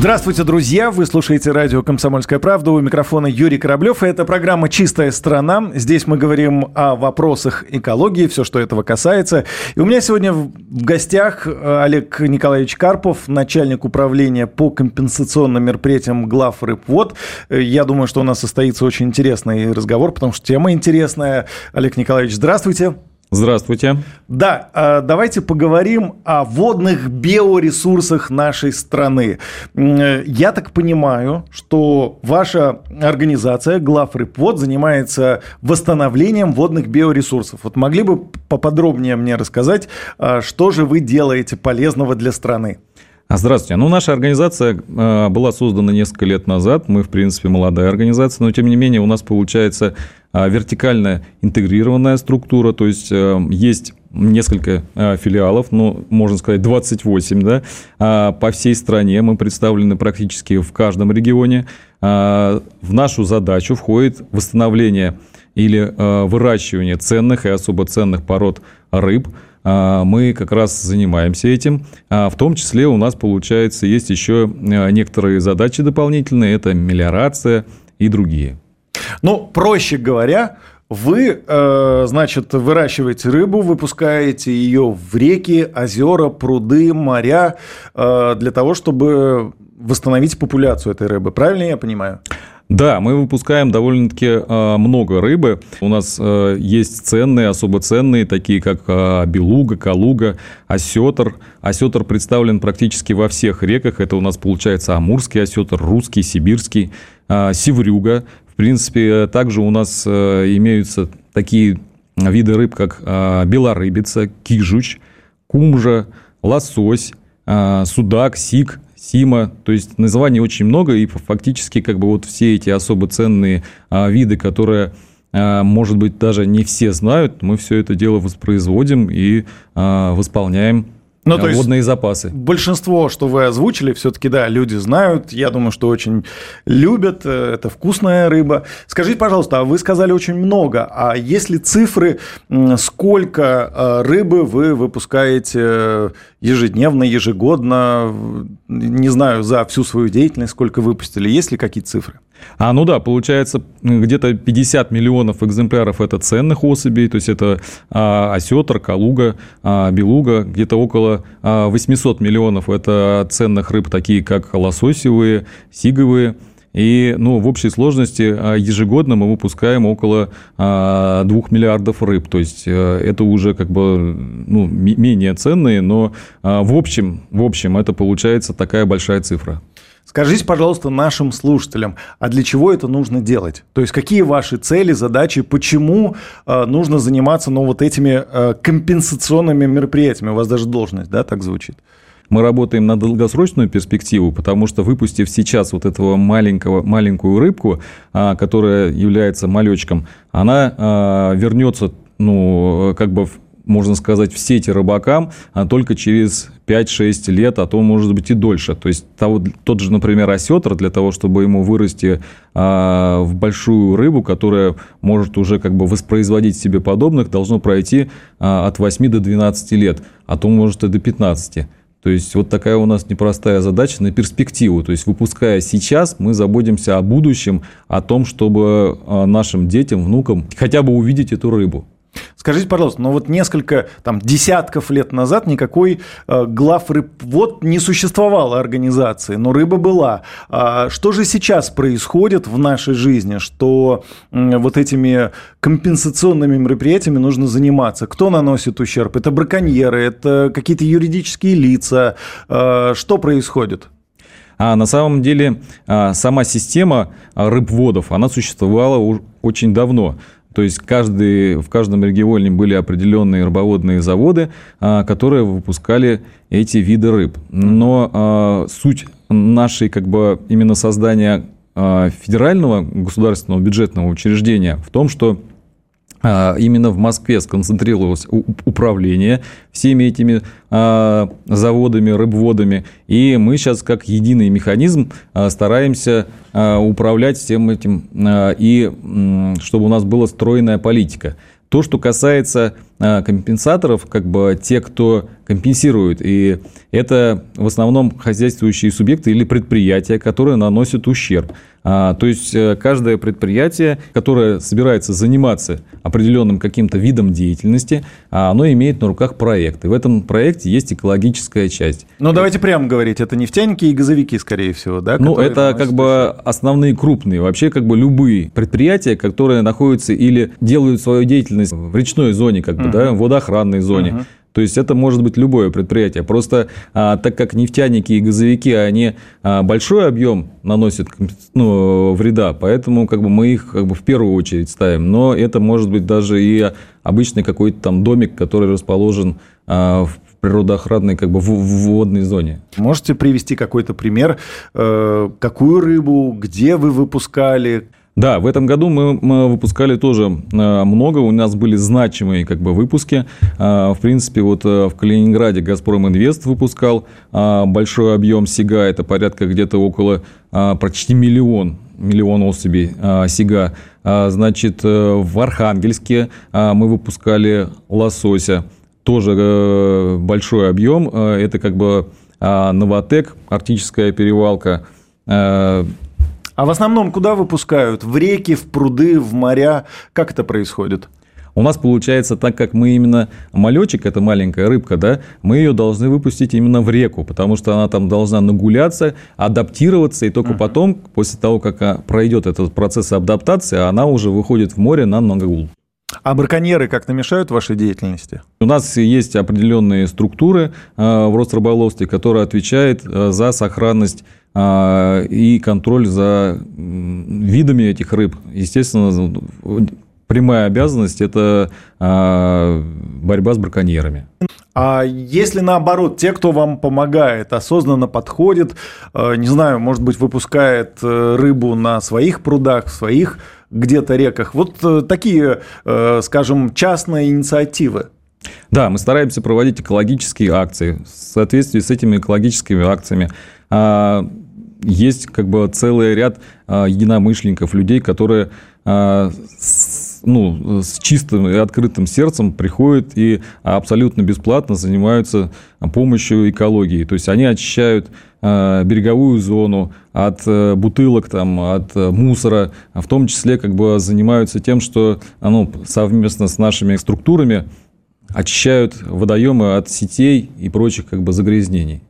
Здравствуйте, друзья! Вы слушаете радио «Комсомольская правда». У микрофона Юрий Кораблев. И это программа «Чистая страна». Здесь мы говорим о вопросах экологии, все, что этого касается. И у меня сегодня в гостях э, Олег Николаевич Карпов, начальник управления по компенсационным мероприятиям глав Рыбвод. Э, я думаю, что у нас состоится очень интересный разговор, потому что тема интересная. Олег Николаевич, здравствуйте. Здравствуйте. Да, а, давайте поговорим о водных биоресурсах нашей страны. Я так понимаю, что ваша организация Главрыбвод занимается восстановлением водных биоресурсов. Вот могли бы поподробнее мне рассказать, а, что же вы делаете полезного для страны? А, здравствуйте. Ну, наша организация была создана несколько лет назад. Мы, в принципе, молодая организация, но, тем не менее, у нас получается а, вертикально интегрированная структура, то есть есть несколько а, филиалов, ну, можно сказать, 28, да, а, по всей стране. Мы представлены практически в каждом регионе. В нашу задачу входит восстановление или выращивание ценных и особо ценных пород рыб. Мы как раз занимаемся этим. В том числе у нас, получается, есть еще некоторые задачи дополнительные. Это мелиорация и другие. Ну, проще говоря, вы, э, значит, выращиваете рыбу, выпускаете ее в реки, озера, пруды, моря э, для того, чтобы восстановить популяцию этой рыбы. Правильно я понимаю? Да, мы выпускаем довольно-таки э, много рыбы. У нас есть ценные, особо ценные, такие как белуга, калуга, осетр. Осетр представлен практически во всех реках. Это у нас получается амурский осетр, русский, сибирский, севрюга принципе, также у нас имеются такие виды рыб, как белорыбица, кижуч, кумжа, лосось, судак, сик, сима. То есть названий очень много, и фактически как бы вот все эти особо ценные виды, которые может быть, даже не все знают, мы все это дело воспроизводим и восполняем ну, то водные есть запасы. Большинство, что вы озвучили, все-таки, да, люди знают. Я думаю, что очень любят. Э, это вкусная рыба. Скажите, пожалуйста, а вы сказали очень много. А есть ли цифры, сколько э, рыбы вы выпускаете ежедневно, ежегодно? Не знаю, за всю свою деятельность, сколько выпустили. Есть ли какие-то цифры? А, ну да, получается, где-то 50 миллионов экземпляров это ценных особей, то есть это а, осетр, калуга, а, белуга, где-то около а, 800 миллионов это ценных рыб, такие как лососевые, сиговые. И ну, в общей сложности а, ежегодно мы выпускаем около 2 а, миллиардов рыб. То есть э, это уже как бы ну, менее ценные, но а, в общем, в общем это получается такая большая цифра. Скажите, пожалуйста, нашим слушателям, а для чего это нужно делать? То есть какие ваши цели, задачи, почему э, нужно заниматься ну, вот этими э, компенсационными мероприятиями? У вас даже должность, да, так звучит? Мы работаем на долгосрочную перспективу, потому что выпустив сейчас вот этого маленького, маленькую рыбку, а, которая является малечком, она а, вернется ну, как бы можно сказать, в сети рыбакам а только через 5-6 лет, а то, может быть, и дольше. То есть того, тот же, например, осетр, для того, чтобы ему вырасти а, в большую рыбу, которая может уже как бы воспроизводить себе подобных, должно пройти а, от 8 до 12 лет, а то, может, и до 15. То есть вот такая у нас непростая задача на перспективу. То есть выпуская сейчас, мы заботимся о будущем, о том, чтобы а, нашим детям, внукам хотя бы увидеть эту рыбу. Скажите, пожалуйста, ну вот несколько там, десятков лет назад никакой э, глав рыбвод не существовало организации, но рыба была. А что же сейчас происходит в нашей жизни, что э, вот этими компенсационными мероприятиями нужно заниматься? Кто наносит ущерб? Это браконьеры, это какие-то юридические лица? Э, что происходит? А на самом деле а, сама система рыбводов, она существовала очень давно. То есть каждый, в каждом регионе были определенные рыбоводные заводы, а, которые выпускали эти виды рыб. Но а, суть нашей как бы именно создания а, федерального государственного бюджетного учреждения в том, что именно в Москве сконцентрировалось управление всеми этими а, заводами, рыбводами. И мы сейчас как единый механизм а, стараемся управлять всем этим, и чтобы у нас была стройная политика. То, что касается компенсаторов, как бы те, кто компенсирует, и это в основном хозяйствующие субъекты или предприятия, которые наносят ущерб. А, то есть э, каждое предприятие, которое собирается заниматься определенным каким-то видом деятельности, а, оно имеет на руках проект. И в этом проекте есть экологическая часть. Ну, давайте прямо говорить, это нефтяники и газовики, скорее всего, да? Ну, это как бы основные крупные. Вообще, как бы любые предприятия, которые находятся или делают свою деятельность в речной зоне, как бы, uh-huh. да, в водоохранной зоне. Uh-huh. То есть это может быть любое предприятие. Просто а, так как нефтяники и газовики, они а, большой объем наносят ну, вреда, поэтому как бы мы их как бы в первую очередь ставим. Но это может быть даже и обычный какой-то там домик, который расположен а, в природоохранной как бы в, в водной зоне. Можете привести какой-то пример, э, какую рыбу, где вы выпускали? Да, в этом году мы, выпускали тоже э, много, у нас были значимые как бы выпуски. Э, в принципе, вот э, в Калининграде «Газпром Инвест» выпускал большой объем сига, это порядка где-то около почти миллион миллион особей сига. Значит, в Архангельске мы выпускали лосося, тоже большой объем. Это как бы Новотек, арктическая перевалка. А в основном куда выпускают? В реки, в пруды, в моря? Как это происходит? У нас получается так, как мы именно малечек, это маленькая рыбка, да, мы ее должны выпустить именно в реку, потому что она там должна нагуляться, адаптироваться, и только uh-huh. потом, после того, как а, пройдет этот процесс адаптации, она уже выходит в море на нагул. А браконьеры как-то мешают вашей деятельности? У нас есть определенные структуры а, в Росрыболовстве, которые отвечают а, за сохранность а, и контроль за видами этих рыб. Естественно, прямая обязанность – это а, борьба с браконьерами. А если наоборот, те, кто вам помогает, осознанно подходит, а, не знаю, может быть, выпускает э, рыбу на своих прудах, в своих где-то реках, вот э, такие, э, скажем, частные инициативы, да, мы стараемся проводить экологические акции. В соответствии с этими экологическими акциями а, есть как бы целый ряд а, единомышленников, людей, которые а, ну, с чистым и открытым сердцем приходят и абсолютно бесплатно занимаются помощью экологии. То есть они очищают береговую зону от э, бутылок, там, от э, мусора, в том числе как бы занимаются тем, что ну, совместно с нашими структурами очищают водоемы от сетей и прочих как бы загрязнений.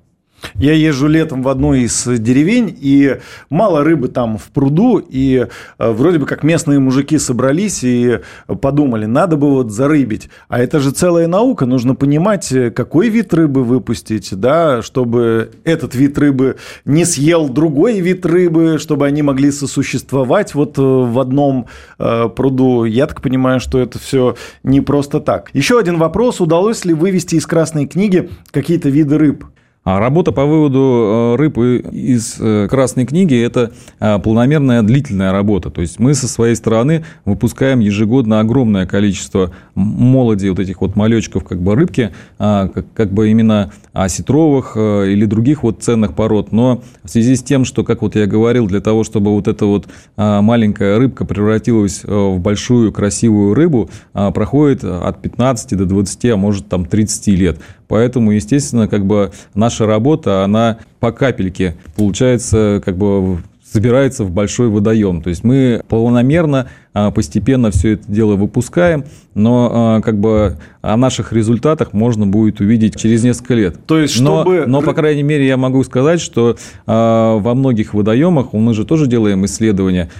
Я езжу летом в одну из деревень, и мало рыбы там в пруду, и э, вроде бы как местные мужики собрались и подумали, надо бы вот зарыбить. А это же целая наука, нужно понимать, какой вид рыбы выпустить, да, чтобы этот вид рыбы не съел другой вид рыбы, чтобы они могли сосуществовать вот э, в одном э, пруду. Я так понимаю, что это все не просто так. Еще один вопрос, удалось ли вывести из Красной книги какие-то виды рыб? А работа по выводу э, рыб из э, Красной книги – это э, планомерная длительная работа. То есть мы со своей стороны выпускаем ежегодно огромное количество молоди, вот этих вот малечков, как бы рыбки, а, как бы именно осетровых или других вот ценных пород. Но в связи с тем, что, как вот я говорил, для того, чтобы вот эта вот а, маленькая рыбка превратилась в большую красивую рыбу, а, проходит от 15 до 20, а может там 30 лет. Поэтому, естественно, как бы наша работа, она по капельке получается как бы собирается в большой водоем. То есть мы планомерно, а, постепенно все это дело выпускаем, но а, как бы о наших результатах можно будет увидеть через несколько лет. То есть, чтобы... но, но по крайней мере, я могу сказать, что а, во многих водоемах, мы же тоже делаем исследования,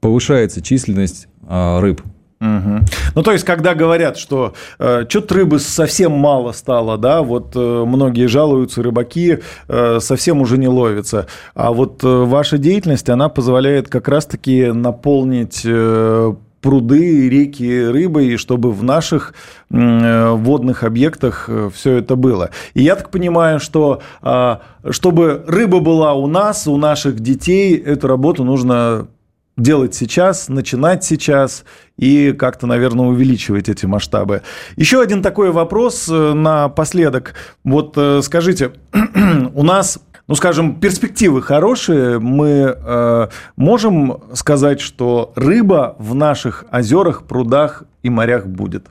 повышается численность рыб. Угу. Ну, то есть, когда говорят, что э, что-то рыбы совсем мало стало, да, вот э, многие жалуются, рыбаки э, совсем уже не ловятся, а вот э, ваша деятельность, она позволяет как раз-таки наполнить э, пруды, реки рыбой, чтобы в наших э, водных объектах э, все это было. И я так понимаю, что э, чтобы рыба была у нас, у наших детей, эту работу нужно делать сейчас, начинать сейчас и как-то, наверное, увеличивать эти масштабы. Еще один такой вопрос э, напоследок. Вот э, скажите, у нас ну, скажем, перспективы хорошие, мы э, можем сказать, что рыба в наших озерах, прудах и морях будет?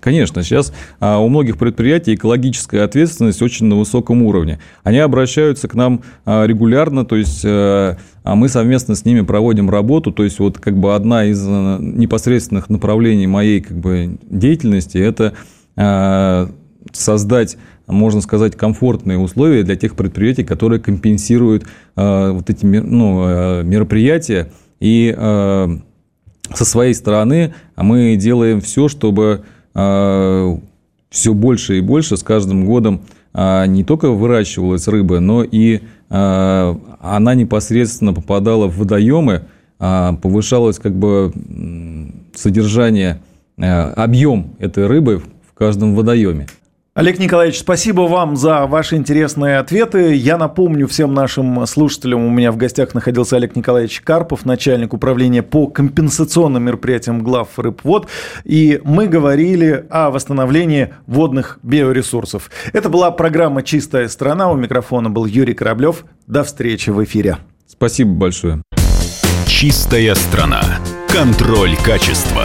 Конечно, сейчас а, у многих предприятий экологическая ответственность очень на высоком уровне. Они обращаются к нам а, регулярно, то есть э, а мы совместно с ними проводим работу. То есть вот как бы одна из э, непосредственных направлений моей как бы деятельности – это создать можно сказать, комфортные условия для тех предприятий, которые компенсируют вот эти ну, мероприятия. И со своей стороны мы делаем все, чтобы а, все больше и больше с каждым годом не только выращивалась рыба, но и она непосредственно попадала в водоемы, повышалось как бы содержание, объем этой рыбы в каждом водоеме. Олег Николаевич, спасибо вам за ваши интересные ответы. Я напомню всем нашим слушателям, у меня в гостях находился Олег Николаевич Карпов, начальник управления по компенсационным мероприятиям глав рыбвод, и мы говорили о восстановлении водных биоресурсов. Это была программа «Чистая страна». У микрофона был Юрий Кораблев. До встречи в эфире. Спасибо большое. «Чистая страна». Контроль качества.